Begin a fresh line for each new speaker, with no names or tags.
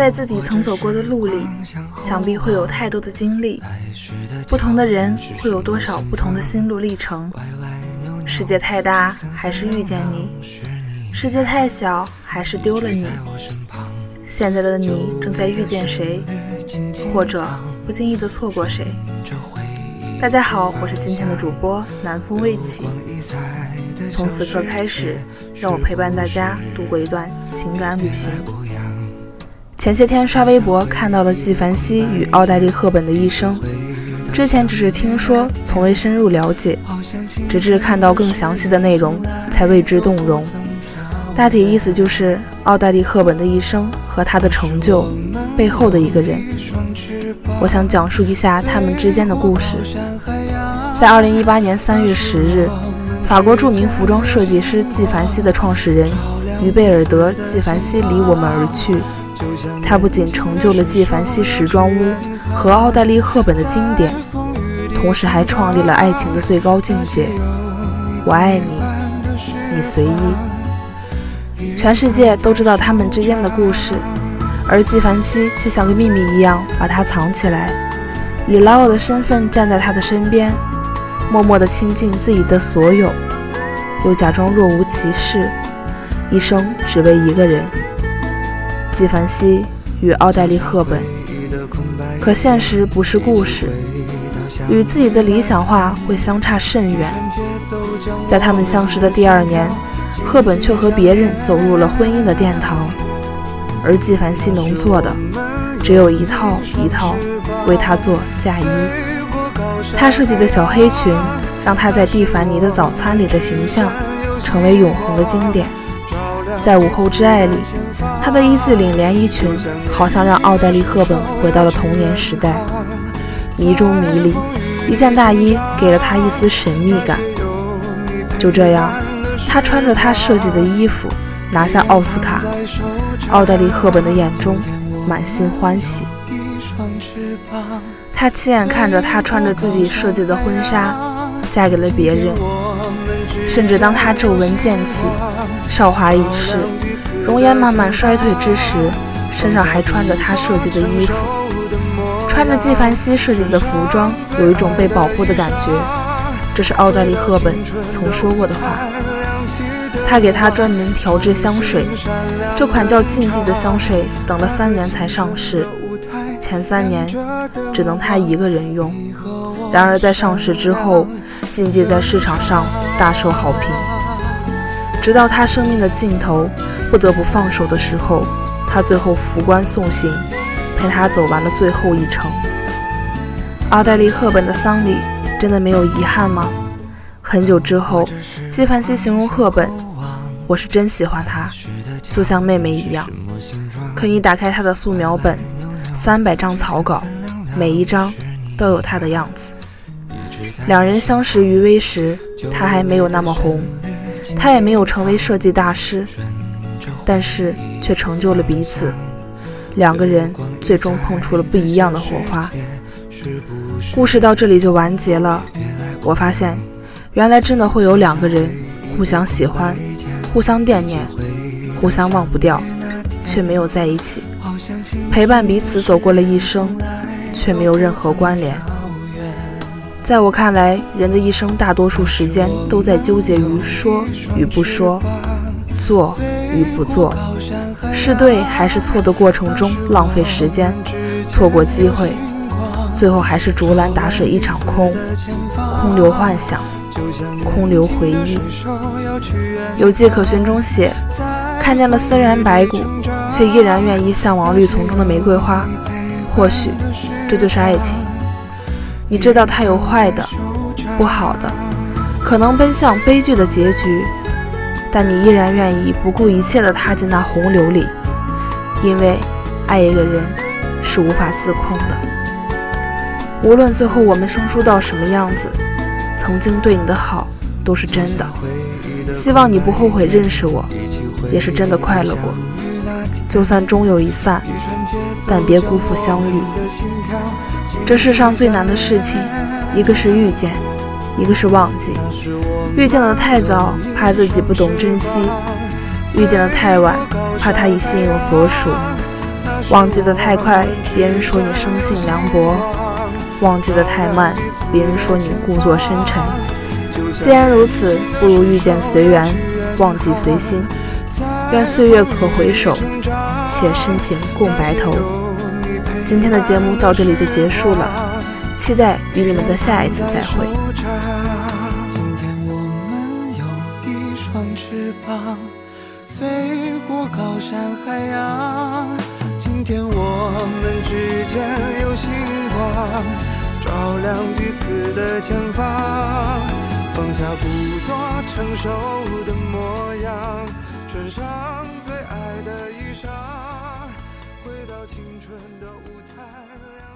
在自己曾走过的路里，想必会有太多的经历。不同的人会有多少不同的心路历程？世界太大，还是遇见你？世界太小，还是丢了你？现在的你正在遇见谁，或者不经意的错过谁？大家好，我是今天的主播南风未起。从此刻开始，让我陪伴大家度过一段情感旅行。前些天刷微博看到了纪梵希与奥黛丽·赫本的一生，之前只是听说，从未深入了解，直至看到更详细的内容才为之动容。大体意思就是，奥黛丽·赫本的一生和她的成就背后的一个人。我想讲述一下他们之间的故事。在二零一八年三月十日，法国著名服装设计师纪梵希的创始人于贝尔德·纪梵希离我们而去。他不仅成就了纪梵希时装屋和奥黛丽·赫本的经典，同时还创立了爱情的最高境界——我爱你，你随意。全世界都知道他们之间的故事。而纪梵希却像个秘密一样把它藏起来，以老友的身份站在他的身边，默默地倾尽自己的所有，又假装若无其事，一生只为一个人。纪梵希与奥黛丽·赫本，可现实不是故事，与自己的理想化会相差甚远。在他们相识的第二年，赫本却和别人走入了婚姻的殿堂。而纪梵希能做的，只有一套一套为她做嫁衣。她设计的小黑裙，让她在蒂凡尼的早餐里的形象成为永恒的经典。在午后之爱里，她的一字领连衣裙，好像让奥黛丽·赫本回到了童年时代。迷中迷离，一件大衣给了她一丝神秘感。就这样，她穿着她设计的衣服。拿下奥斯卡，奥黛丽·赫本的眼中满心欢喜。她亲眼看着她穿着自己设计的婚纱嫁给了别人，甚至当她皱纹渐起、韶华已逝、容颜慢慢衰退之时，身上还穿着她设计的衣服，穿着纪梵希设计的服装，有一种被保护的感觉。这是奥黛丽·赫本曾说过的话。他给他专门调制香水，这款叫禁忌的香水等了三年才上市，前三年只能他一个人用。然而在上市之后，禁忌在市场上大受好评。直到他生命的尽头不得不放手的时候，他最后扶棺送行，陪他走完了最后一程。奥黛丽·赫本的丧礼真的没有遗憾吗？很久之后，纪梵希形容赫本。我是真喜欢她，就像妹妹一样。可你打开她的素描本，三百张草稿，每一张都有她的样子。两人相识于微时，她还没有那么红，他也没有成为设计大师，但是却成就了彼此。两个人最终碰出了不一样的火花。故事到这里就完结了。我发现，原来真的会有两个人互相喜欢。互相惦念，互相忘不掉，却没有在一起，陪伴彼此走过了一生，却没有任何关联。在我看来，人的一生大多数时间都在纠结于说与不说，做与不做，是对还是错的过程中浪费时间，错过机会，最后还是竹篮打水一场空，空留幻想。空留回忆。有迹可循中写，看见了森然白骨，却依然愿意向往绿丛中的玫瑰花。或许这就是爱情。你知道他有坏的、不好的，可能奔向悲剧的结局，但你依然愿意不顾一切的踏进那洪流里，因为爱一个人是无法自控的。无论最后我们生疏到什么样子。曾经对你的好都是真的，希望你不后悔认识我，也是真的快乐过。就算终有一散，但别辜负相遇。这世上最难的事情，一个是遇见，一个是忘记。遇见的太早，怕自己不懂珍惜；遇见的太晚，怕他已心有所属。忘记的太快，别人说你生性凉薄；忘记的太慢，别人说你故作深沉。既然如此，不如遇见随缘，忘记随心。愿岁月可回首，且深情共白头。今天的节目到这里就结束了，期待与你们的下一次再会。
今天我们有一双翅膀，飞过高山海洋。今天我们之间有星光，照亮彼此的前方。放下故作成熟的模样，穿上最爱的衣裳，回到青春的舞台。